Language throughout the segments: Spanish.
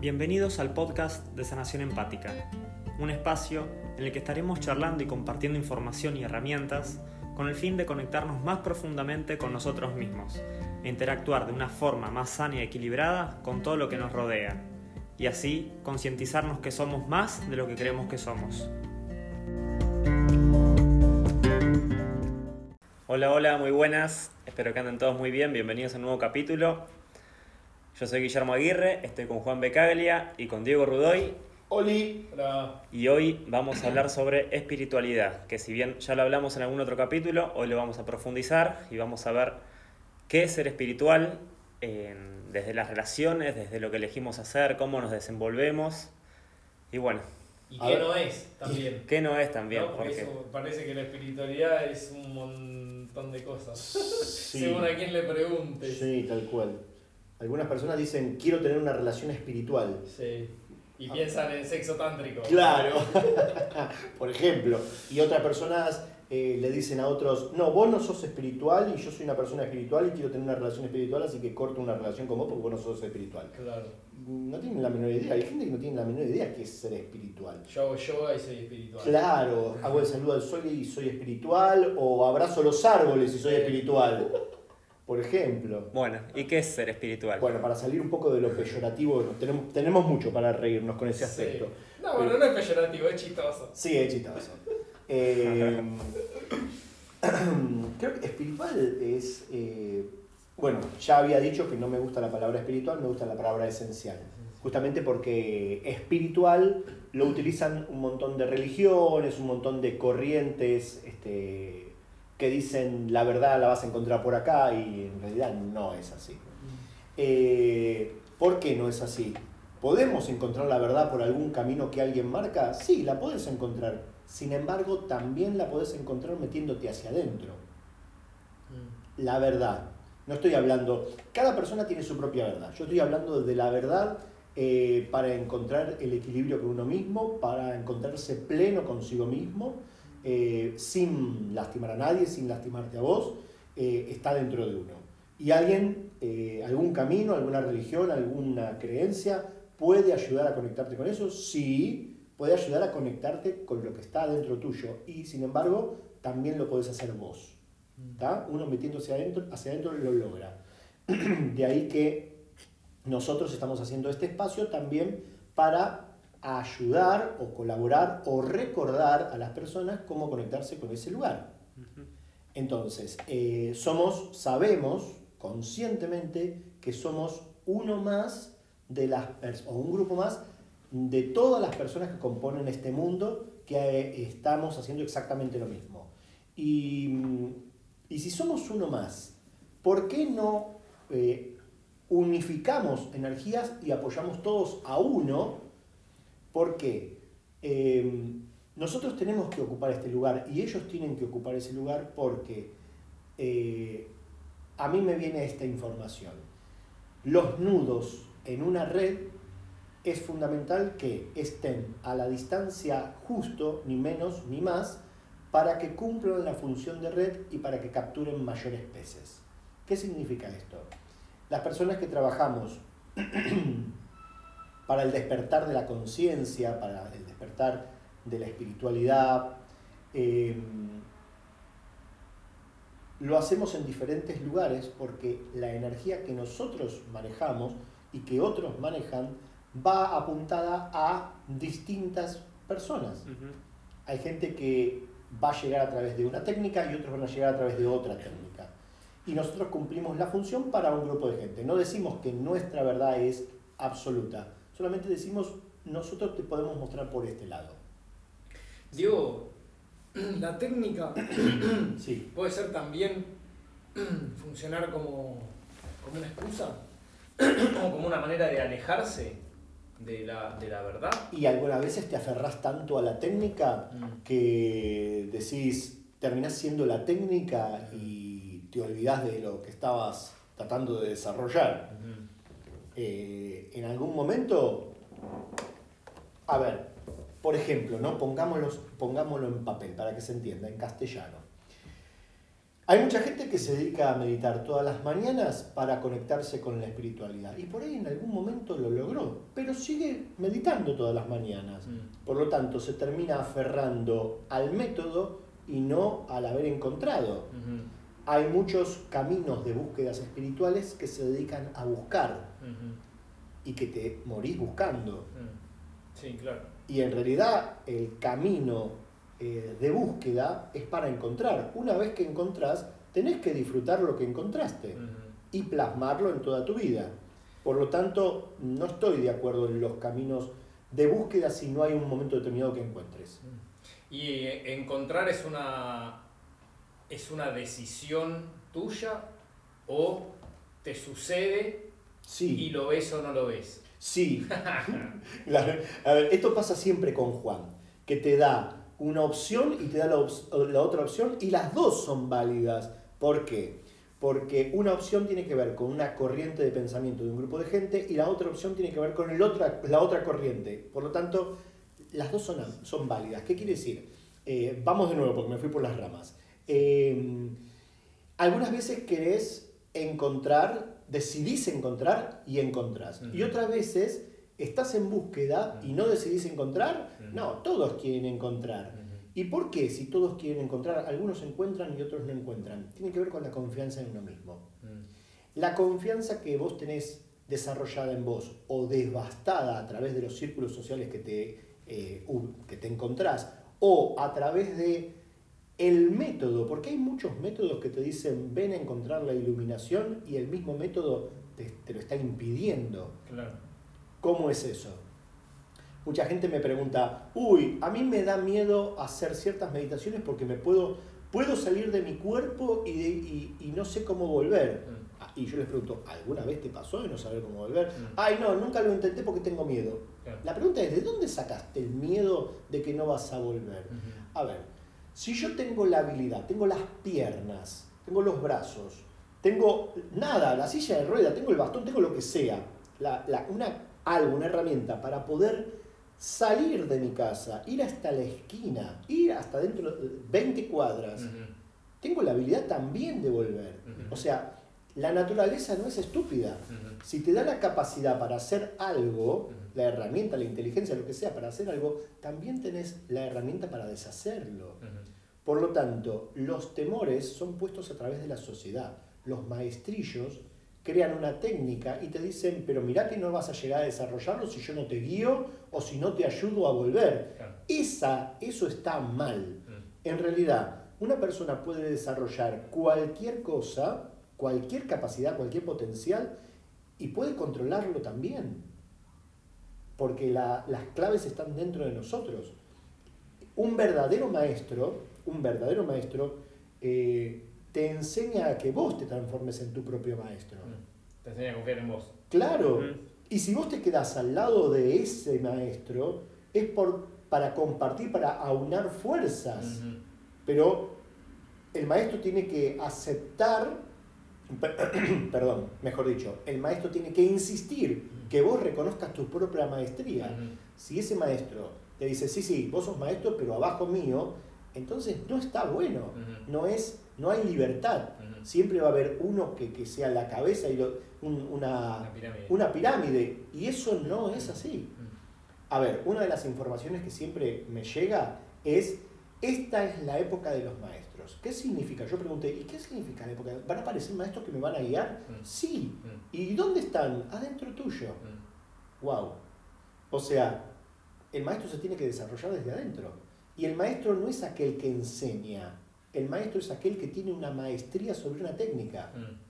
Bienvenidos al podcast de Sanación Empática, un espacio en el que estaremos charlando y compartiendo información y herramientas con el fin de conectarnos más profundamente con nosotros mismos e interactuar de una forma más sana y equilibrada con todo lo que nos rodea, y así concientizarnos que somos más de lo que creemos que somos. Hola, hola, muy buenas, espero que anden todos muy bien, bienvenidos a un nuevo capítulo. Yo soy Guillermo Aguirre, estoy con Juan Becaglia y con Diego Rudoy. Oli. Hola. Y hoy vamos a hablar sobre espiritualidad, que si bien ya lo hablamos en algún otro capítulo, hoy lo vamos a profundizar y vamos a ver qué es ser espiritual desde las relaciones, desde lo que elegimos hacer, cómo nos desenvolvemos y bueno, ¿Y qué ver. no es también? qué no es también, ¿no? Porque porque eso parece que la espiritualidad es un montón de cosas. Sí. Según a quien le preguntes. Sí, tal cual. Algunas personas dicen, quiero tener una relación espiritual. Sí. Y piensan en sexo tántrico. Claro. Por ejemplo. Y otras personas eh, le dicen a otros, no, vos no sos espiritual y yo soy una persona espiritual y quiero tener una relación espiritual, así que corto una relación con vos porque vos no sos espiritual. Claro. No tienen la menor idea. Hay gente que no tiene la menor idea qué es ser espiritual. Yo hago yoga y soy espiritual. Claro, hago el saludo al sol y soy espiritual, o abrazo los árboles y soy espiritual. Por ejemplo. bueno, ¿y qué es ser espiritual? Bueno, para salir un poco de lo peyorativo, tenemos, tenemos mucho para reírnos con ese Sí. aspecto. No, bueno, no es peyorativo, es chistoso. Sí, es chistoso. Eh, creo que espiritual es. eh, bueno, ya había dicho que no me gusta la palabra espiritual, me gusta la palabra esencial. Justamente porque espiritual lo utilizan un montón de religiones, un montón de corrientes este, que dicen la verdad la vas a encontrar por acá y en realidad no es así. Eh, ¿Por qué no es así? ¿Podemos encontrar la verdad por algún camino que alguien marca? Sí, la puedes encontrar. Sin embargo, también la puedes encontrar metiéndote hacia adentro. Mm. La verdad. No estoy hablando... Cada persona tiene su propia verdad. Yo estoy hablando de la verdad eh, para encontrar el equilibrio con uno mismo, para encontrarse pleno consigo mismo, eh, sin lastimar a nadie, sin lastimarte a vos. eh, está dentro de uno. Y alguien, eh, algún camino, alguna religión, alguna creencia, ¿puede ayudar a conectarte con eso? Sí, puede ayudar a conectarte con lo que está dentro tuyo. Y sin embargo, también lo podés hacer vos. Uno metiéndose adentro, hacia adentro lo logra. De ahí que nosotros estamos haciendo este espacio también para ayudar o colaborar o recordar a las personas cómo conectarse con ese lugar. Entonces, eh, somos, sabemos conscientemente que somos uno más de las o un grupo más de todas las personas que componen este mundo que eh, estamos haciendo exactamente lo mismo. Y, y si somos uno más, ¿por qué no eh, unificamos energías y apoyamos todos a uno? Porque eh, nosotros tenemos que ocupar este lugar y ellos tienen que ocupar ese lugar porque eh, a mí me viene esta información. Los nudos en una red es fundamental que estén a la distancia justo, ni menos ni más, para que cumplan la función de red y para que capturen mayores peces. ¿Qué significa esto? Las personas que trabajamos para el despertar de la conciencia, para el despertar de la espiritualidad, eh, lo hacemos en diferentes lugares porque la energía que nosotros manejamos y que otros manejan va apuntada a distintas personas. Hay gente que va a llegar a través de una técnica y otros van a llegar a través de otra técnica. Y nosotros cumplimos la función para un grupo de gente. No decimos que nuestra verdad es absoluta, solamente decimos nosotros te podemos mostrar por este lado. Diego, la técnica Sí. puede ser también funcionar como, como una excusa o como una manera de alejarse de la, de la verdad. Y algunas veces te aferrás tanto a la técnica Mm. que decís, terminás siendo la técnica y te olvidás de lo que estabas tratando de desarrollar. Eh, en algún momento, a ver, por ejemplo, ¿no? pongámoslo, pongámoslo en papel para que se entienda, en castellano. Hay mucha gente que se dedica a meditar todas las mañanas para conectarse con la espiritualidad y por ahí en algún momento lo logró, pero sigue meditando todas las mañanas. Mm. Por lo tanto, se termina aferrando al método y no al haber encontrado. Hay muchos caminos de búsquedas espirituales que se dedican a buscar y que te morís buscando. mm. Sí, claro. Y en realidad el camino eh, de búsqueda es para encontrar. Una vez que encontrás, tenés que disfrutar lo que encontraste y plasmarlo en toda tu vida. Por lo tanto, no estoy de acuerdo en los caminos de búsqueda si no hay un momento determinado que encuentres. Y eh, encontrar es una, es una decisión tuya o te sucede y Sí, lo ves o no lo ves. sí. A ver, esto pasa siempre con Juan, que te da una opción y te da la, la otra opción y las dos son válidas. ¿Por qué? Porque una opción tiene que ver con una corriente de pensamiento de un grupo de gente y la otra opción tiene que ver con el otra, la otra corriente. Por lo tanto, las dos son, son válidas. ¿Qué quiere decir? Eh, vamos de nuevo porque me fui por las ramas. Eh, algunas veces querés encontrar, decidís encontrar y encontrás. Y otras veces estás en búsqueda y no decidís encontrar. No, todos quieren encontrar. ¿Y por qué? Si todos quieren encontrar, algunos encuentran y otros no encuentran. Tiene que ver con la confianza en uno mismo. La confianza que vos tenés desarrollada en vos o devastada a través de los círculos sociales que te, eh, que te encontrás o a través de el método, porque hay muchos métodos que te dicen ven a encontrar la iluminación y el mismo método te, te lo está impidiendo. Claro. ¿Cómo es eso? Mucha gente me pregunta, uy, a mí me da miedo hacer ciertas meditaciones porque me puedo, puedo salir de mi cuerpo y, de- y- y no sé cómo volver. Mm. Ah, Y yo les pregunto, ¿alguna vez te pasó de no saber cómo volver? Mm. Ay, no, nunca lo intenté porque tengo miedo. Claro. La pregunta es, ¿de dónde sacaste el miedo de que no vas a volver? A ver, si yo tengo la habilidad, tengo las piernas, tengo los brazos, tengo nada, la silla de rueda, tengo el bastón, tengo lo que sea, la- la- una, algo, una herramienta para poder salir de mi casa, ir hasta la esquina, ir hasta dentro de 20 cuadras, tengo la habilidad también de volver. O sea, la naturaleza no es estúpida. Si te da la capacidad para hacer algo. La herramienta, la inteligencia, lo que sea, para hacer algo, también tenés la herramienta para deshacerlo. Por lo tanto, los temores son puestos a través de la sociedad. Los maestrillos crean una técnica y te dicen, pero mirá que no vas a llegar a desarrollarlo si yo no te guío o si no te ayudo a volver. Claro. Esa, eso está mal. Mm. En realidad, una persona puede desarrollar cualquier cosa, cualquier capacidad, cualquier potencial y puede controlarlo también. Porque la- las claves están dentro de nosotros. Un verdadero maestro, un verdadero maestro, eh, te enseña a que vos te transformes en tu propio maestro. Mm. Te enseña a confiar en vos. Claro. Mm. Y si vos te quedás al lado de ese maestro, es por, para compartir, para aunar fuerzas. Pero el maestro tiene que aceptar, perdón, mejor dicho, el maestro tiene que insistir que vos reconozcas tu propia maestría. Si ese maestro te dice, sí, sí, vos sos maestro, pero abajo mío, entonces no está bueno. No, es, no hay libertad. Siempre va a haber uno que, que sea la cabeza y lo- un- una, Una pirámide. una pirámide. Y eso no es así. A ver, una de las informaciones que siempre me llega es, esta es la época de los maestros. ¿Qué significa? Yo pregunté, ¿y qué significa la época? ¿Van a aparecer maestros que me van a guiar? Mm. Sí. Mm. ¿Y dónde están? Adentro tuyo. Mm. Wow. O sea, el maestro se tiene que desarrollar desde adentro. Y el maestro no es aquel que enseña. El maestro es aquel que tiene una maestría sobre una técnica. Mm.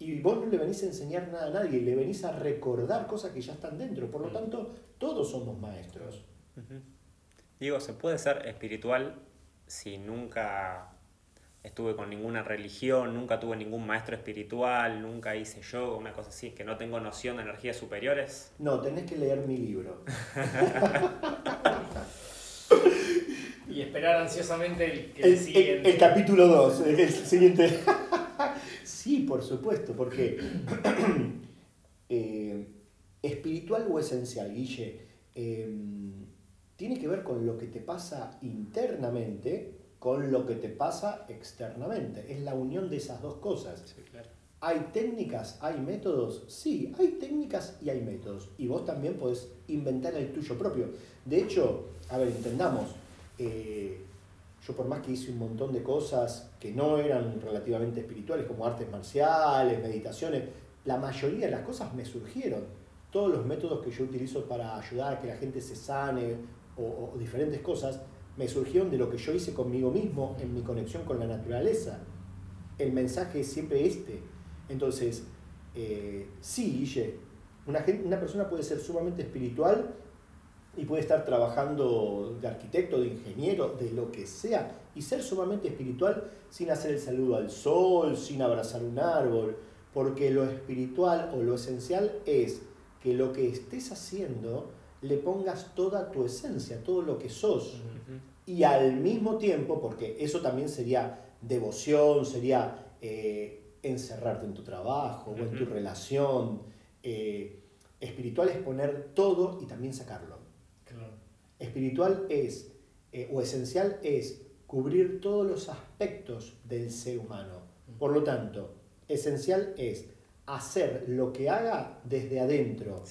Y vos no le venís a enseñar nada a nadie, le venís a recordar cosas que ya están dentro. Por lo Mm. tanto, todos somos maestros. Digo, ¿se puede ser espiritual si nunca estuve con ninguna religión, nunca tuve ningún maestro espiritual, nunca hice yoga, una cosa así, que no tengo noción de energías superiores? No, tenés que leer mi libro. Y esperar ansiosamente el, que El, el- siguiente. el capítulo 2, el, el siguiente. sí, por supuesto, porque eh, espiritual o esencial, Guille, eh, tiene que ver con lo que te pasa internamente con lo que te pasa externamente. Es la unión de esas dos cosas. ¿Hay técnicas? ¿Hay métodos? Sí, hay técnicas y hay métodos. Y vos también podés inventar el tuyo propio. De hecho, a ver, entendamos, eh, yo por más que hice un montón de cosas que no eran relativamente espirituales, como artes marciales, meditaciones, la mayoría de las cosas me surgieron. Todos los métodos que yo utilizo para ayudar a que la gente se sane o, diferentes cosas, me surgieron de lo que yo hice conmigo mismo en mi conexión con la naturaleza. El mensaje es siempre este. Entonces, eh, sí, Guille, una, una persona puede ser sumamente espiritual y puede estar trabajando de arquitecto, de ingeniero, de lo que sea, y ser sumamente espiritual sin hacer el saludo al sol, sin abrazar un árbol, porque lo espiritual o lo esencial es que lo que estés haciendo le pongas toda tu esencia, todo lo que sos. Y al mismo tiempo, porque eso también sería devoción, sería eh, encerrarte en tu trabajo o en tu relación. Eh, espiritual es poner todo y también sacarlo. Espiritual es, eh, o esencial es, cubrir todos los aspectos del ser humano. Por lo tanto, esencial es hacer lo que haga desde adentro.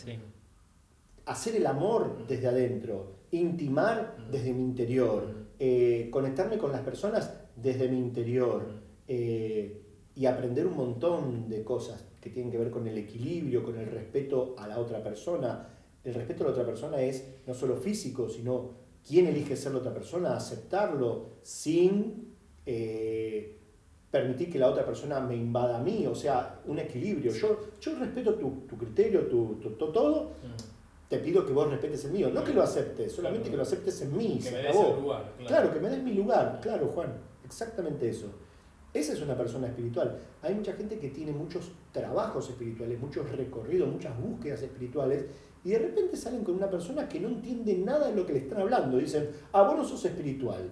Hacer el amor desde adentro. Intimar desde mi interior. Eh, conectarme con las personas desde mi interior. Eh, y aprender un montón de cosas que tienen que ver con el equilibrio, con el respeto a la otra persona, el respeto a la otra persona es no solo físico, sino quién elige ser la otra persona, aceptarlo sin eh, permitir que la otra persona me invada a mí, o sea, un equilibrio. Yo, yo respeto tu, criterio, tu, todo. Te pido que vos respetes el mío, no que lo aceptes, solamente que lo aceptes en mí. Que me des lugar. Claro. que me des mi lugar, claro, Juan, exactamente eso. Esa es una persona espiritual. Hay mucha gente que tiene muchos trabajos espirituales, muchos recorridos, muchas búsquedas espirituales y de repente salen con una persona que no entiende nada de lo que le están hablando. Dicen, ah, vos no sos espiritual.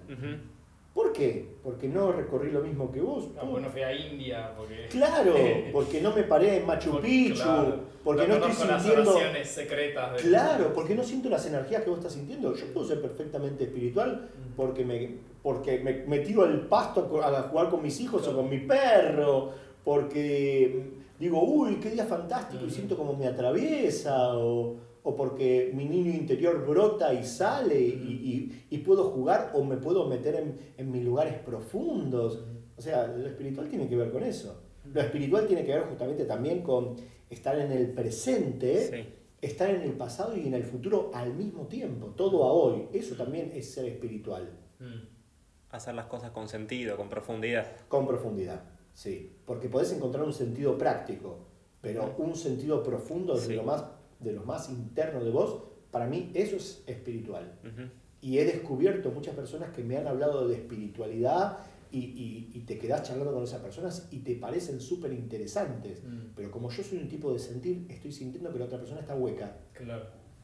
¿Por qué? Porque no recorrí lo mismo que vos. Ah, bueno, fui a India. Porque... Claro, porque no me paré en Machu Picchu, porque no, estoy sintiendo. Las secretas Claro, porque no siento las energías que vos estás sintiendo. Yo puedo ser perfectamente espiritual porque me, porque me, me tiro al pasto a jugar con mis hijos o con mi perro, porque digo, uy, qué día fantástico y siento como me atraviesa, o, porque mi niño interior brota y sale y, puedo jugar o me puedo meter en, mis lugares profundos. O sea, lo espiritual tiene que ver con eso. Lo espiritual tiene que ver justamente también con estar en el presente, estar en el pasado y en el futuro al mismo tiempo, todo a hoy. Eso también es ser espiritual. Hacer las cosas con sentido, con profundidad. Con profundidad. Sí, porque podés encontrar un sentido práctico, pero un sentido profundo de, lo más, de lo más interno de vos, para mí eso es espiritual. Y he descubierto muchas personas que me han hablado de espiritualidad y, y, te quedás charlando con esas personas y te parecen súper interesantes. Mm. Pero como yo soy un tipo de sentir, estoy sintiendo que la otra persona está hueca.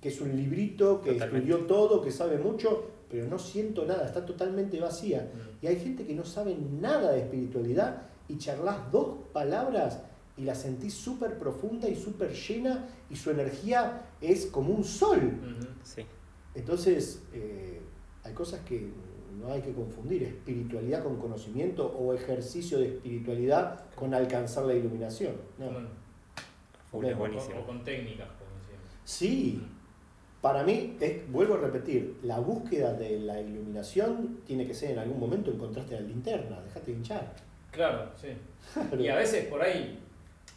Que es un librito, que estudió todo, que sabe mucho, pero no siento nada, está totalmente vacía. Mm. Y hay gente que no sabe nada de espiritualidad y charlas dos palabras y la sentís súper profunda y súper llena y su energía es como un sol. Entonces, eh, hay cosas que no hay que confundir, espiritualidad con conocimiento o ejercicio de espiritualidad con alcanzar la iluminación. O, con técnicas, como Sí, para mí, es, vuelvo a repetir, la búsqueda de la iluminación tiene que ser en algún momento encontraste la linterna, dejate de hinchar. Claro, sí. Y a veces por ahí,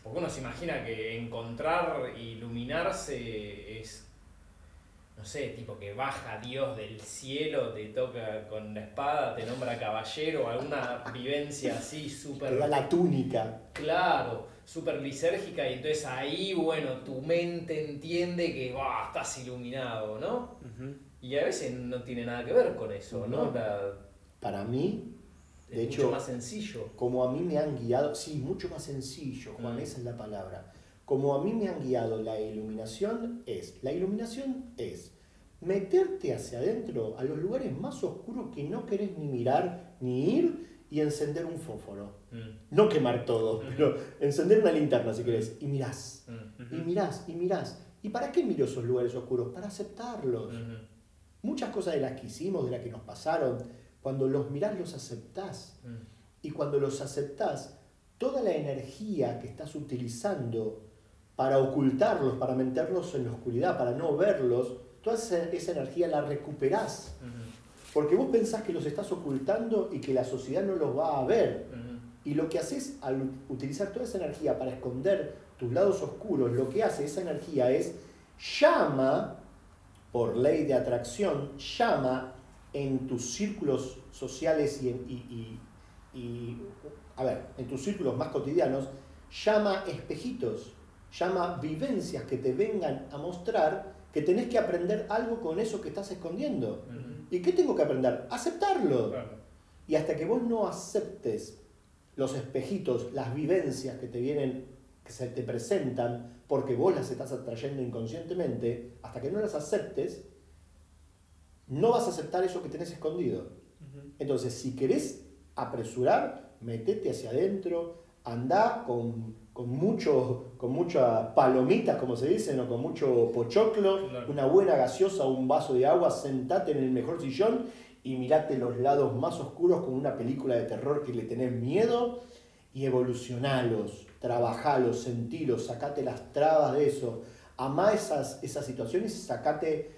porque uno se imagina que encontrar, iluminarse es, no sé, tipo que baja Dios del cielo, te toca con la espada, te nombra caballero, alguna vivencia así súper... Te da la túnica. Claro, súper lisérgica y entonces ahí, bueno, tu mente entiende que estás iluminado, ¿no? Y a veces no tiene nada que ver con eso, ¿no? Para mí, de hecho, mucho más sencillo. Como a mí me han guiado, sí, mucho más sencillo, Juan, mm. esa es la palabra. Como a mí me han guiado la iluminación es, la iluminación es meterte hacia adentro a los lugares más oscuros que no querés ni mirar ni ir y encender un fósforo. Mm. No quemar todo, mm. pero encender una linterna si querés. Y mirás, y mirás, y mirás. ¿Y para qué miro esos lugares oscuros? Para aceptarlos. Muchas cosas de las que hicimos, de las que nos pasaron, Cuando los mirás, los aceptás. Mm. Y cuando los aceptás, toda la energía que estás utilizando para ocultarlos, para meterlos en la oscuridad, para no verlos, toda esa, energía la recuperás. Porque vos pensás que los estás ocultando y que la sociedad no los va a ver. Y lo que haces al utilizar toda esa energía para esconder tus lados oscuros, lo que hace esa energía es llama, por ley de atracción, llama en tus círculos sociales y, y a ver, en tus círculos más cotidianos, llama espejitos llama vivencias que te vengan a mostrar que tenés que aprender algo con eso que estás escondiendo. ¿Y qué tengo que aprender? Aceptarlo. Y hasta que vos no aceptes los espejitos, las vivencias que te vienen, que se te presentan, porque vos las estás atrayendo inconscientemente, hasta que no las aceptes, no vas a aceptar eso que tenés escondido. Entonces, si querés apresurar, metete hacia adentro, anda con con, mucho, con mucha palomita, como se dice, o con mucho pochoclo, una buena gaseosa, un vaso de agua, sentate en el mejor sillón y mirate los lados más oscuros con una película de terror que le tenés miedo y evolucionalos, trabajalos, sentilos, sacate las trabas de eso, amá esas, esas situaciones y sacate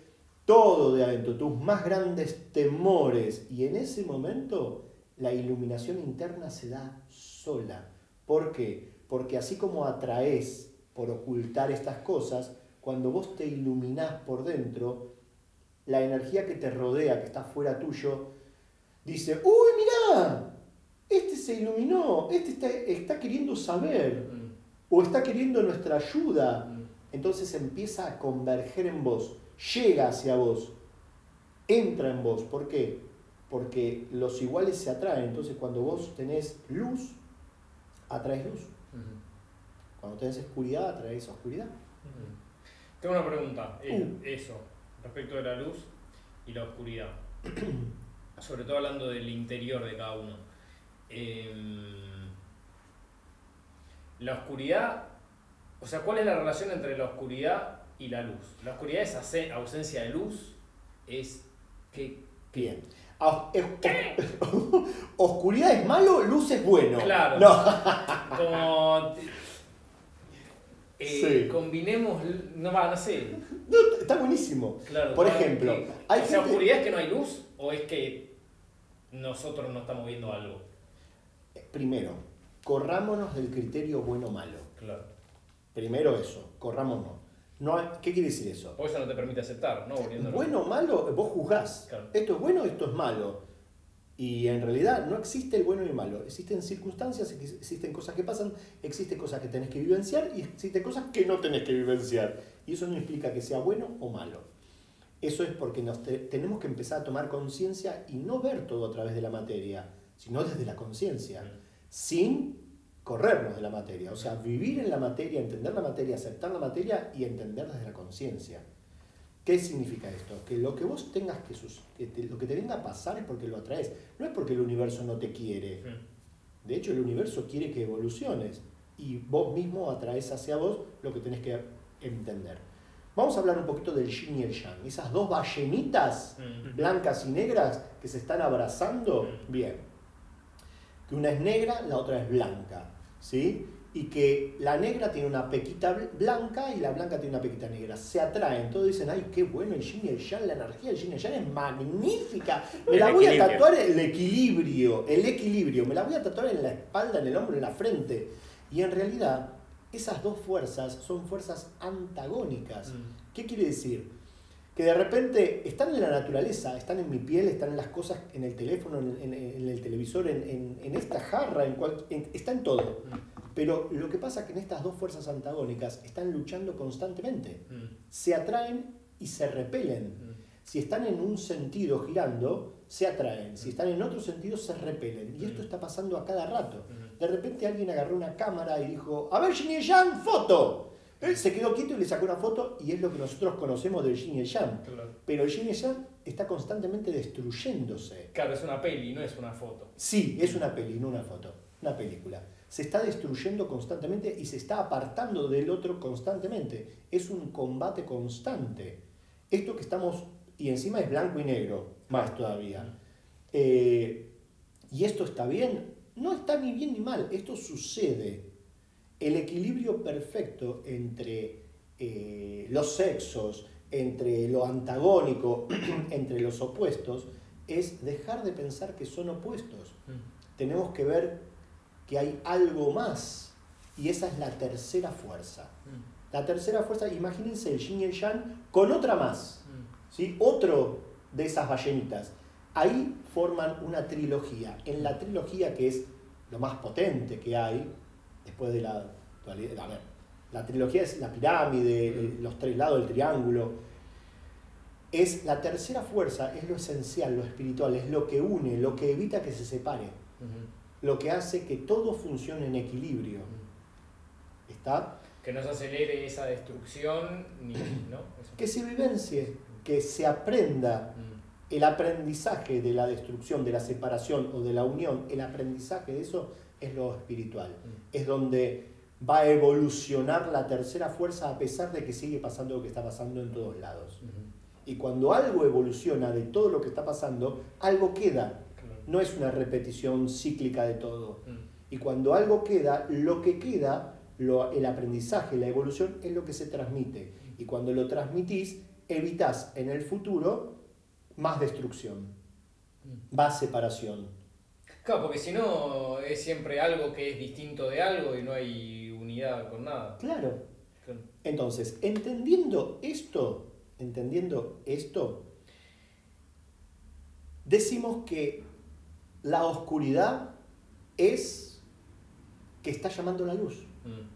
todo de adentro, tus más grandes temores y en ese momento la iluminación interna se da sola. ¿Por qué? Porque así como atraes por ocultar estas cosas, cuando vos te iluminás por dentro, la energía que te rodea, que está fuera tuyo, dice, uy, mirá, este se iluminó, este está, está queriendo saber, mm. o está queriendo nuestra ayuda. Mm. Entonces empieza a converger en vos, llega hacia vos, entra en vos. ¿Por qué? Porque los iguales se atraen. Entonces cuando vos tenés luz, atraes luz. Cuando tenés oscuridad, atraes oscuridad. Tengo una pregunta. Uh. Eso, respecto de la luz y la oscuridad. Sobre todo hablando del interior de cada uno. Em, la oscuridad, o sea, ¿cuál es la relación entre la oscuridad y la luz? La oscuridad es ausencia de luz, es que... Bien. Oscuridad es malo, luz es bueno. Claro. No. Como. Eh, combinemos. No va, no sé. está buenísimo. Claro, Por ejemplo, ¿hay oscuridad es que no hay luz o es que nosotros no estamos viendo algo? Primero, corrámonos del criterio bueno-malo. Claro. Primero eso, corrámonos. No ¿Qué quiere decir eso? O eso no te permite aceptar, ¿no? Bueno o malo, vos juzgás. Esto es bueno, esto es malo. Y en realidad no existe el bueno y el malo. Existen circunstancias, existen cosas que pasan, existen cosas que tenés que vivenciar y existen cosas que no tenés que vivenciar. Y eso no implica que sea bueno o malo. Eso es porque nos tenemos que empezar a tomar conciencia y no ver todo a través de la materia, sino desde la conciencia, sin corrernos de la materia, o sea, vivir en la materia, entender la materia, aceptar la materia y entender desde la conciencia. ¿Qué significa esto? Que lo que vos tengas que, lo que te venga a pasar es porque lo atraes, no es porque el universo no te quiere. De hecho, el universo quiere que evoluciones y vos mismo atraes hacia vos lo que tenés que entender. Vamos a hablar un poquito del yin y el yang. Esas dos ballenitas blancas y negras que se están abrazando, bien. Que una es negra, la otra es blanca. ¿Sí? Y que la negra tiene una pequita blanca y la blanca tiene una pequita negra. Se atraen, todos dicen, ay, qué bueno el yin y el yang, la energía del yin y el yang es magnífica. Me la voy a tatuar el equilibrio, el equilibrio, me la voy a tatuar en la espalda, en el hombro, en la frente. Y en realidad, esas dos fuerzas son fuerzas antagónicas. Mm. ¿Qué quiere decir? Que de repente están en la naturaleza, están en mi piel, están en las cosas, en el teléfono, en, el televisor, en, esta jarra, en cual, está en todo. Pero lo que pasa es que en estas dos fuerzas antagónicas están luchando constantemente. Se atraen y se repelen. Si están en un sentido girando, se atraen. Si están en otro sentido, se repelen. Y esto está pasando a cada rato. De repente alguien agarró una cámara y dijo, a ver, Yang, foto. Él se quedó quieto y le sacó una foto y es lo que nosotros conocemos del Yin y Yang. Pero el Yin y Yang está constantemente destruyéndose. Claro, es una peli, no es una foto. Sí, es una peli, no una foto. Una película. Se está destruyendo constantemente y se está apartando del otro constantemente. Es un combate constante. Esto que estamos, y encima es blanco y negro, más todavía. Eh, ¿Y esto está bien? No está ni bien ni mal, esto sucede. El equilibrio perfecto entre eh, los sexos, entre lo antagónico, entre los opuestos, es dejar de pensar que son opuestos. Mm. Tenemos que ver que hay algo más y esa es la tercera fuerza. Mm. La tercera fuerza, imagínense el yin y el yang con otra más, mm. ¿sí? otro de esas ballenitas. Ahí forman una trilogía. En la trilogía que es lo más potente que hay, después de la dualidad, a ver, la trilogía es la pirámide, mm. los tres lados del triángulo, es la tercera fuerza, es lo esencial, lo espiritual, es lo que une, lo que evita que se separe, lo que hace que todo funcione en equilibrio. ¿Está? Que no se acelere esa destrucción, ni, ¿no? Que se vivencie, que se aprenda mm. el aprendizaje de la destrucción, de la separación o de la unión, el aprendizaje de eso es lo espiritual. Mm. Es donde va a evolucionar la tercera fuerza a pesar de que sigue pasando lo que está pasando en todos lados. Y cuando algo evoluciona de todo lo que está pasando, algo queda. No es una repetición cíclica de todo. Mm. Y cuando algo queda, lo que queda el aprendizaje, la evolución es lo que se transmite. Y cuando lo transmitís, evitas en el futuro más destrucción, mm. más separación. Claro, porque si no es siempre algo que es distinto de algo y no hay unidad con nada. Claro. Entonces, entendiendo esto, entendiendo esto, decimos que la oscuridad es que está llamando la luz. Mm.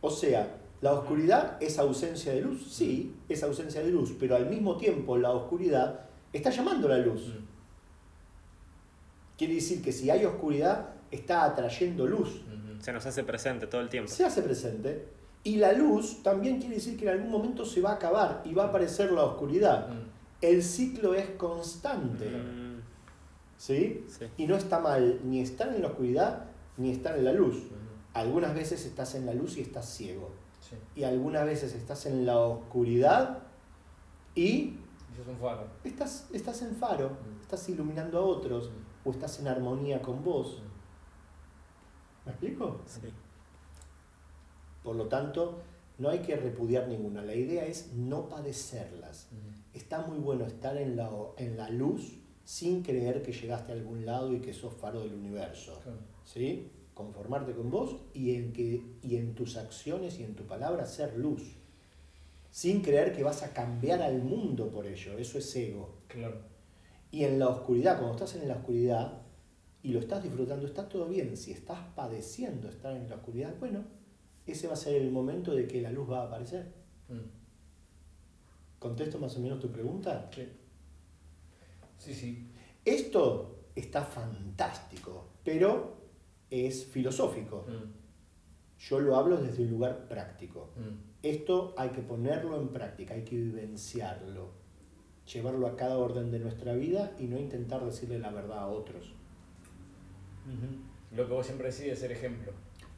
O sea, ¿la oscuridad es ausencia de luz? Sí, es ausencia de luz, pero al mismo tiempo la oscuridad está llamando la luz. Mm. Quiere decir que si hay oscuridad, está atrayendo luz. Se nos hace presente todo el tiempo. Se hace presente. Y la luz también quiere decir que en algún momento se va a acabar y va a aparecer la oscuridad. Mm. El ciclo es constante. ¿Sí? Y no está mal ni estar en la oscuridad ni estar en la luz. Algunas veces estás en la luz y estás ciego. Y algunas veces estás en la oscuridad y... un faro. Estás, estás en faro, estás iluminando a otros. O estás en armonía con vos. Mm. ¿Me explico? Sí. Por lo tanto, no hay que repudiar ninguna. La idea es no padecerlas. Está muy bueno estar en la, en la luz sin creer que llegaste a algún lado y que sos faro del universo. ¿Sí? conformarte con vos y en, que, y en tus acciones y en tu palabra ser luz. Sin creer que vas a cambiar al mundo por ello. Eso es ego. Claro. Y en la oscuridad, cuando estás en la oscuridad y lo estás disfrutando, está todo bien. Si estás padeciendo estar en la oscuridad, bueno, ese va a ser el momento de que la luz va a aparecer. Mm. ¿Contesto más o menos tu pregunta? Sí. Sí, sí. Esto está fantástico, pero es filosófico. Mm. Yo lo hablo desde un lugar práctico. Mm. Esto hay que ponerlo en práctica, hay que vivenciarlo, llevarlo a cada orden de nuestra vida y no intentar decirle la verdad a otros. Lo que vos siempre decís es ser ejemplo.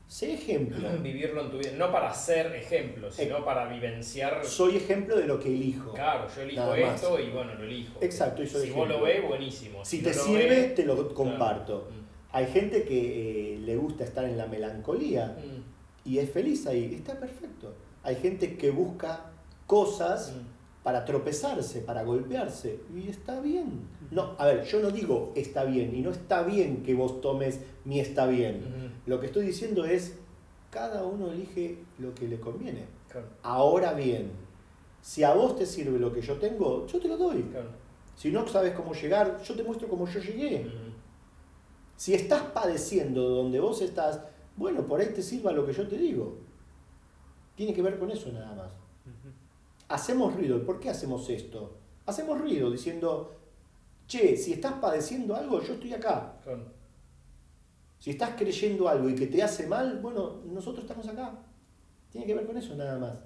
Sé ejemplo. Vivirlo en tu vida. No para ser ejemplo, sino eh, para vivenciar. Soy ejemplo de lo que elijo. Claro, yo elijo esto y bueno, lo elijo. Exacto, y Si vos lo ves, buenísimo. Si, te sirve, te lo comparto. Mm. Hay gente que eh, le gusta estar en la melancolía mm. y es feliz ahí, está perfecto. Hay gente que busca cosas mm. Para tropezarse, para golpearse, y está bien. No, a ver, yo no digo está bien, y no está bien que vos tomes mi está bien. Lo que estoy diciendo es, cada uno elige lo que le conviene. Ahora bien, si a vos te sirve lo que yo tengo, yo te lo doy. Si no sabes cómo llegar, yo te muestro cómo yo llegué. Si estás padeciendo donde vos estás, bueno, por ahí te sirva lo que yo te digo. Tiene que ver con eso nada más. Hacemos ruido. ¿Por qué hacemos esto? Hacemos ruido diciendo, che, si estás padeciendo algo, yo estoy acá. Si estás creyendo algo y que te hace mal, bueno, nosotros estamos acá. Tiene que ver con eso nada más.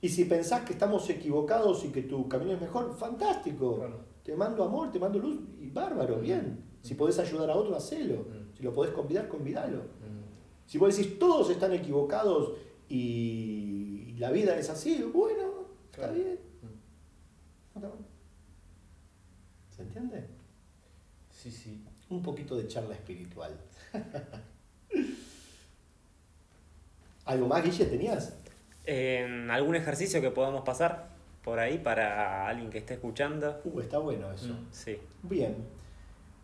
Y si pensás que estamos equivocados y que tu camino es mejor, fantástico. Te mando amor, te mando luz y bárbaro, bien. Si podés ayudar a otro, hacelo. Mm. Si lo podés convidar, convidalo. Mm. Si vos decís todos están equivocados y la vida es así, bueno, está bien. Mm. ¿Se entiende? Sí, sí. Un poquito de charla espiritual. ¿Algo más, Guille, tenías? ¿Algún ejercicio que podamos pasar por ahí para alguien que esté escuchando? Uh, está bueno eso. Mm, sí. Bien.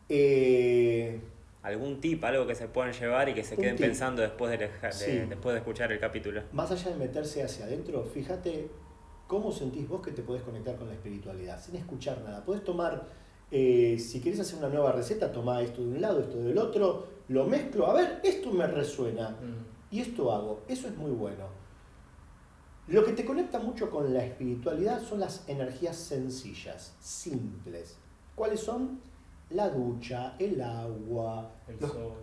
Eh, ¿Algún tip, algo que se puedan llevar y que se queden pensando después de, después de escuchar el capítulo? Más allá de meterse hacia adentro, fíjate cómo sentís vos que te podés conectar con la espiritualidad, sin escuchar nada. Puedes tomar, eh, si quieres hacer una nueva receta, toma esto de un lado, esto del otro, lo mezclo, a ver, esto me resuena mm. y esto hago. Eso es muy bueno. Lo que te conecta mucho con la espiritualidad son las energías sencillas, simples. ¿Cuáles son? La ducha, el agua,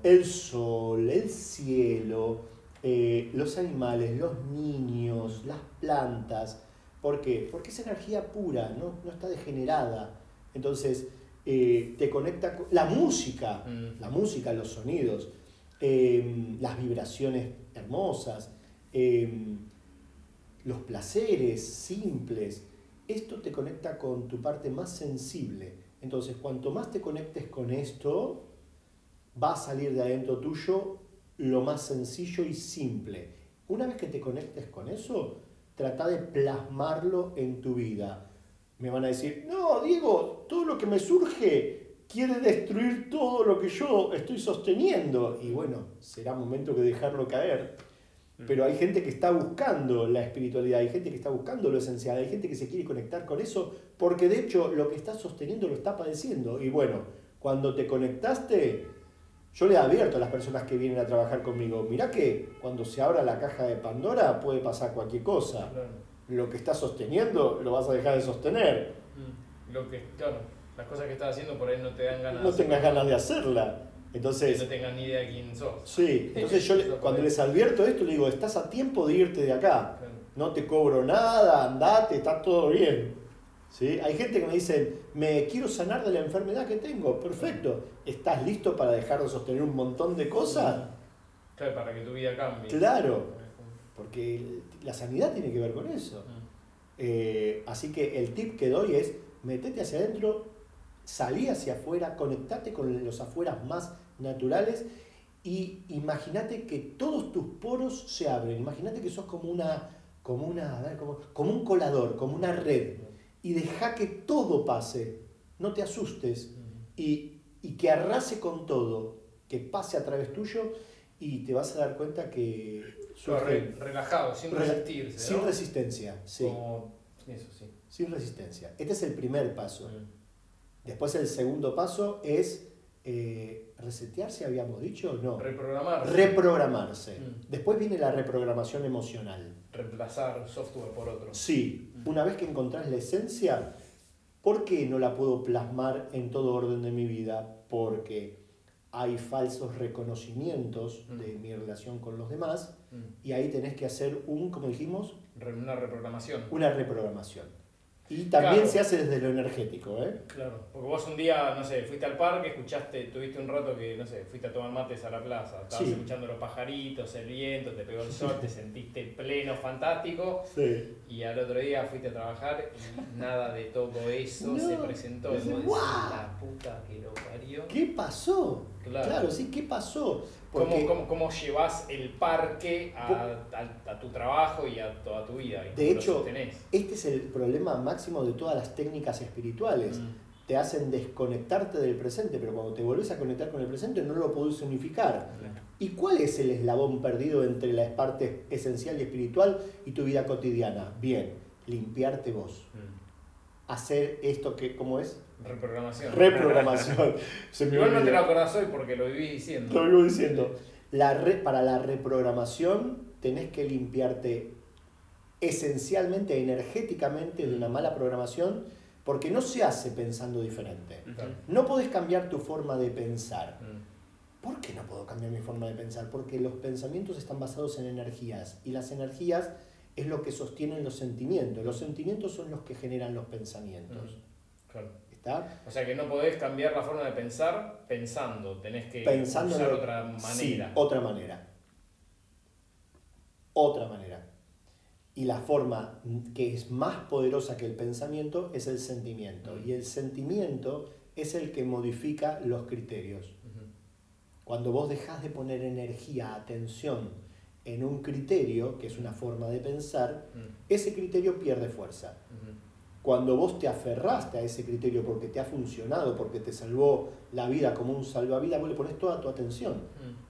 el, sol. el cielo, eh, los animales, los niños, las plantas. ¿Por qué? Porque es energía pura, no, no está degenerada. Entonces, eh, te conecta con la música, mm. la música, los sonidos, eh, las vibraciones hermosas los placeres simples, esto te conecta con tu parte más sensible. Entonces, cuanto más te conectes con esto, va a salir de adentro tuyo lo más sencillo y simple. Una vez que te conectes con eso, trata de plasmarlo en tu vida. Me van a decir, no, Diego, todo lo que me surge quiere destruir todo lo que yo estoy sosteniendo. Y bueno, será momento de dejarlo caer. Pero hay gente que está buscando la espiritualidad, hay gente que está buscando lo esencial, hay gente que se quiere conectar con eso, porque de hecho lo que está sosteniendo lo está padeciendo. Y bueno, cuando te conectaste, yo le advierto a las personas que vienen a trabajar conmigo, mirá que cuando se abra la caja de Pandora puede pasar cualquier cosa. Lo que estás sosteniendo lo vas a dejar de sostener. Mm. Lo que, claro, las cosas que estás haciendo por ahí no te dan ganas. No tengas ganas de hacerla. Entonces, que no tengan ni idea de quién sos. Sí, entonces yo cuando les advierto esto, le digo, estás a tiempo de irte de acá. No te cobro nada, andate, está todo bien. ¿Sí? Hay gente que me dice, me quiero sanar de la enfermedad que tengo. Perfecto. ¿Estás listo para dejar de sostener un montón de cosas? Claro, para que tu vida cambie. Claro, porque la sanidad tiene que ver con eso. Eh, así que el tip que doy es, metete hacia adentro, salí hacia afuera, conectate con los afueras más naturales y imagínate que todos tus poros se abren. Imagínate que sos como una, como una, como, como un colador, como una red. Y deja que todo pase. No te asustes. Y, y que arrase con todo. Que pase a través tuyo y te vas a dar cuenta que... relajado, sin resistirse. Sin resistencia, sí. Sin resistencia. Este es el primer paso. Después el segundo paso es eh, resetearse, habíamos dicho, no. Reprogramarse. Reprogramarse. Mm. Después viene la reprogramación emocional. Reemplazar software por otro. Sí, mm. una vez que encontrás la esencia, ¿por qué no la puedo plasmar en todo orden de mi vida? Porque hay falsos reconocimientos mm. de mi relación con los demás y ahí tenés que hacer un, como dijimos, una reprogramación. Una reprogramación. Y también se hace desde lo energético, ¿eh? Claro, porque vos un día, no sé, fuiste al parque, escuchaste, tuviste un rato que, no sé, fuiste a tomar mates a la plaza, estabas escuchando los pajaritos, el viento, te pegó el sol, te sentiste pleno, fantástico. Sí. Y al otro día fuiste a trabajar y nada de todo eso se presentó. Y la puta que lo parió. ¿Qué pasó? Claro, sí, ¿qué pasó? ¿Cómo, cómo, cómo, llevas el parque a, a, tu trabajo y a toda tu vida? de hecho, este es el problema máximo de todas las técnicas espirituales. Mm. Te hacen desconectarte del presente, pero cuando te volvés a conectar con el presente no lo podés unificar. ¿Y cuál es el eslabón perdido entre la parte esencial y espiritual y tu vida cotidiana? Bien, limpiarte vos. Mm. Hacer esto que, ¿cómo es? Reprogramación. Reprogramación. Igual no te lo acordás hoy porque lo viví diciendo. Lo vivo diciendo. La para la reprogramación tenés que limpiarte esencialmente, energéticamente de una mala programación, porque no se hace pensando diferente. No podés cambiar tu forma de pensar. Mm. ¿Por qué no puedo cambiar mi forma de pensar? Porque los pensamientos están basados en energías y las energías es lo que sostienen los sentimientos. Los sentimientos son los que generan los pensamientos. Mm. Claro. O sea que no podés cambiar la forma de pensar pensando, tenés que pensando usar otra manera. Sí, otra manera. Otra manera. Y la forma que es más poderosa que el pensamiento es el sentimiento. Y el sentimiento es el que modifica los criterios. Cuando vos dejás de poner energía, atención en un criterio, que es una forma de pensar, ese criterio pierde fuerza. Cuando vos te aferraste a ese criterio porque te ha funcionado, porque te salvó la vida como un salvavidas, vos le pones toda tu atención.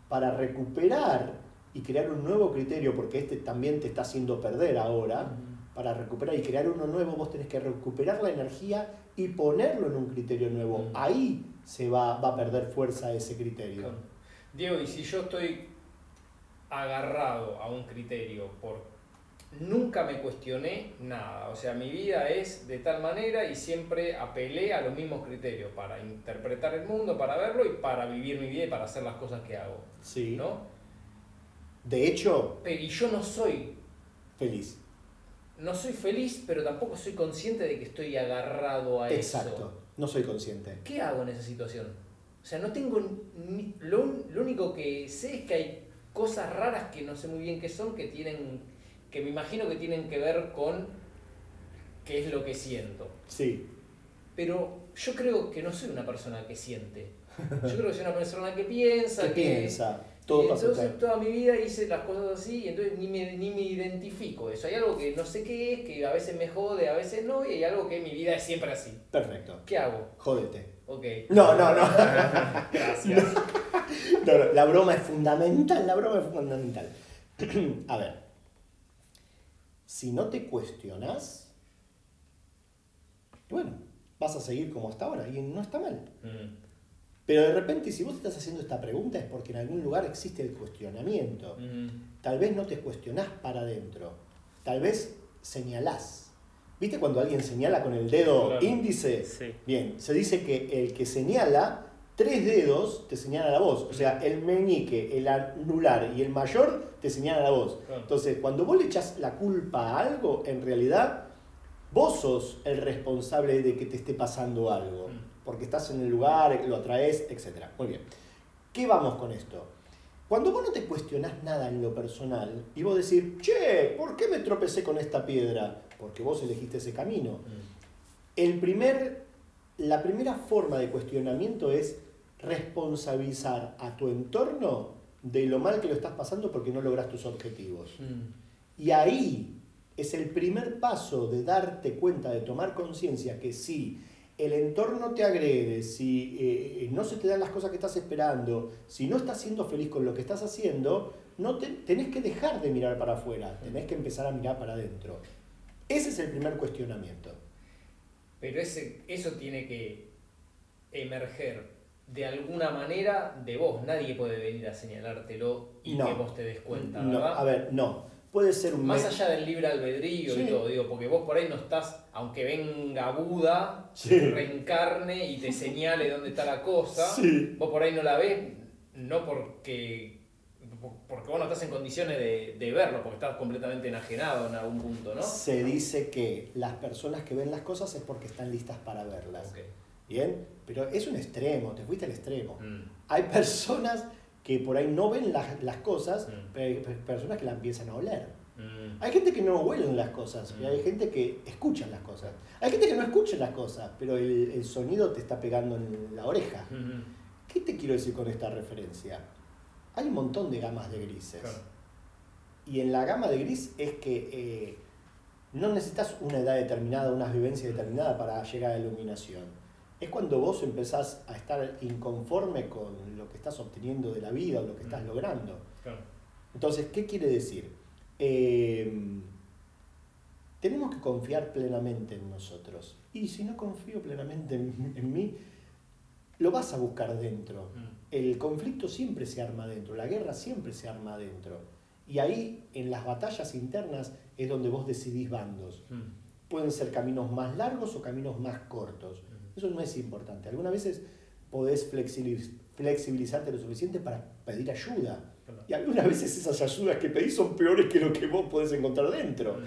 Para recuperar y crear un nuevo criterio, porque este también te está haciendo perder ahora, para recuperar y crear uno nuevo, vos tenés que recuperar la energía y ponerlo en un criterio nuevo. Ahí se va, va a perder fuerza ese criterio. Diego, y si yo estoy agarrado a un criterio por nunca me cuestioné nada. O sea, mi vida es de tal manera y siempre apelé a los mismos criterios para interpretar el mundo, para verlo y para vivir mi vida y para hacer las cosas que hago. Sí. ¿No? De hecho. Pero, y yo no soy. Feliz. No soy feliz, pero tampoco soy consciente de que estoy agarrado a eso. Exacto. No soy consciente. ¿Qué hago en esa situación? O sea, no tengo. lo, lo único que sé es que hay cosas raras que no sé muy bien qué son, que tienen que me imagino que tienen que ver con qué es lo que siento. Sí. Pero yo creo que no soy una persona que siente. Yo creo que soy una persona que piensa. que, piensa. Todo y entonces toda mi vida hice las cosas así y entonces ni me, ni me identifico eso. Hay algo que no sé qué es, que a veces me jode, a veces no, y hay algo que mi vida es siempre así. Perfecto. ¿Qué hago? Jódete. Ok. No, no, no. Gracias. no, no, la broma es fundamental, la broma es fundamental. a ver, si no te cuestionas, bueno, vas a seguir como hasta ahora y no está mal. Mm. Pero de repente, si vos estás haciendo esta pregunta es porque en algún lugar existe el cuestionamiento. Mm. Tal vez no te cuestionás para adentro, tal vez señalás. ¿Viste cuando alguien señala con el dedo índice? Sí. Bien, se dice que el que señala tres dedos te señalan la voz. O sea, el meñique, el anular y el mayor te señalan la voz. Entonces, cuando vos le echas la culpa a algo, en realidad vos sos el responsable de que te esté pasando algo. Mm. Porque estás en el lugar, lo atraes, etc. Muy bien. ¿Qué vamos con esto? Cuando vos no te cuestionás nada en lo personal y vos decís, che, ¿por qué me tropecé con esta piedra? Porque vos elegiste ese camino. Mm. El primer, la primera forma de cuestionamiento es responsabilizar a tu entorno de lo mal que lo estás pasando porque no logras tus objetivos. Mm. Y ahí es el primer paso de darte cuenta, de tomar conciencia que si el entorno te agrede, si eh, no se te dan las cosas que estás esperando, si no estás siendo feliz con lo que estás haciendo, no te, tenés que dejar de mirar para afuera, tenés que empezar a mirar para adentro. Ese es el primer cuestionamiento. Pero ese, eso tiene que emerger de alguna manera de vos. Nadie puede venir a señalártelo y que vos te des cuenta, ¿verdad? a ver, no. Puede ser un... Más allá del libre albedrío y todo, digo, porque vos por ahí no estás, aunque venga Buda, reencarne y te señale dónde está la cosa, vos por ahí no la ves, no porque porque vos no estás en condiciones de, verlo, porque estás completamente enajenado en algún punto, ¿no? Se dice que las personas que ven las cosas es porque están listas para verlas. Bien, pero es un extremo, te fuiste al extremo. Mm. Hay personas que por ahí no ven las, cosas, mm. pero hay personas que la empiezan a oler. Mm. Hay gente que no huelen las cosas, pero hay gente que escucha las cosas. Hay gente que no escucha las cosas, pero el, sonido te está pegando en la oreja. ¿Qué te quiero decir con esta referencia? Hay un montón de gamas de grises. Y en la gama de gris es que eh, no necesitas una edad determinada, una vivencia determinada para llegar a la iluminación es cuando vos empezás a estar inconforme con lo que estás obteniendo de la vida o lo que estás mm. logrando. Entonces, ¿qué quiere decir? Eh, tenemos que confiar plenamente en nosotros. Y si no confío plenamente en, mí, lo vas a buscar dentro. Mm. El conflicto siempre se arma dentro, la guerra siempre se arma dentro. Y ahí, en las batallas internas, es donde vos decidís bandos. Mm. Pueden ser caminos más largos o caminos más cortos. Eso no es importante. Algunas veces podés flexibilizarte lo suficiente para pedir ayuda. Y algunas veces esas ayudas que pedís son peores que lo que vos podés encontrar dentro.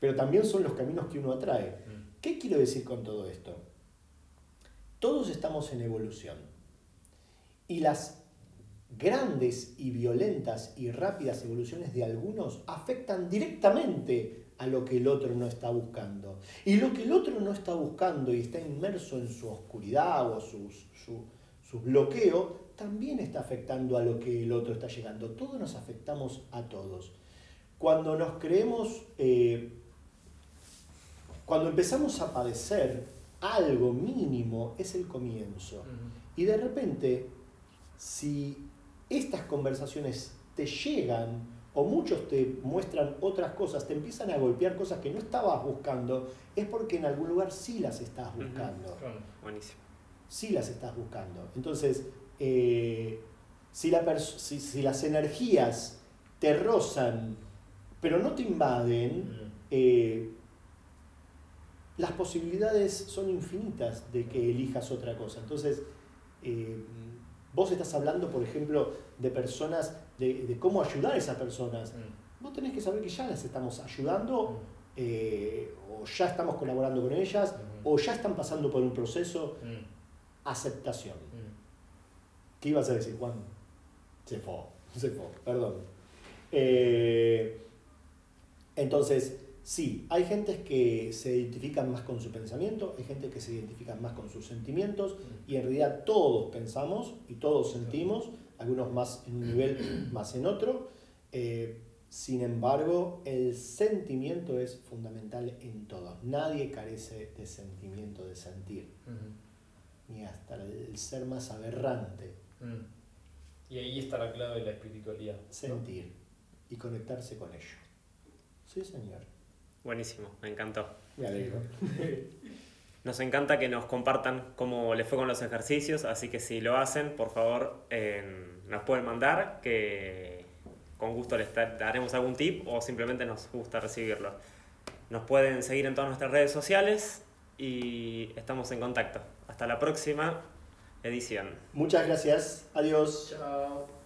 Pero también son los caminos que uno atrae. ¿Qué quiero decir con todo esto? Todos estamos en evolución. Y las grandes y violentas y rápidas evoluciones de algunos afectan directamente a lo que el otro no está buscando. Y lo que el otro no está buscando y está inmerso en su oscuridad o su, su, bloqueo, también está afectando a lo que el otro está llegando. Todos nos afectamos a todos. Cuando nos creemos, eh, cuando empezamos a padecer algo mínimo, es el comienzo. Y de repente, si estas conversaciones te llegan o muchos te muestran otras cosas, te empiezan a golpear cosas que no estabas buscando, es porque en algún lugar sí las estás buscando. Buenísimo. Sí las estás buscando. Entonces, eh, si, las energías te rozan, pero no te invaden, eh, las posibilidades son infinitas de que elijas otra cosa. Entonces, eh, vos estás hablando, por ejemplo, de personas de, cómo ayudar a esas personas. Mm. Vos tenés que saber que ya las estamos ayudando, mm. eh, o ya estamos colaborando con ellas, mm. o ya están pasando por un proceso. Aceptación. ¿Qué ibas a decir, Juan? Se fue, se fue, perdón. Eh, entonces, sí, hay gente que se identifican más con su pensamiento, hay gente que se identifican más con sus sentimientos, y en realidad todos pensamos y todos sentimos, algunos más en un nivel, más en otro. Eh, sin embargo, el sentimiento es fundamental en todos. Nadie carece de sentimiento de sentir. Ni hasta el ser más aberrante. Y ahí está la clave de la espiritualidad. Sentir y conectarse con ello. Sí, señor. Buenísimo, me encantó. Me alegro. Nos encanta que nos compartan cómo les fue con los ejercicios, así que si lo hacen, por favor, nos pueden mandar, que con gusto les daremos algún tip o simplemente nos gusta recibirlo. Nos pueden seguir en todas nuestras redes sociales y estamos en contacto. Hasta la próxima edición. Muchas gracias. Adiós. Chao.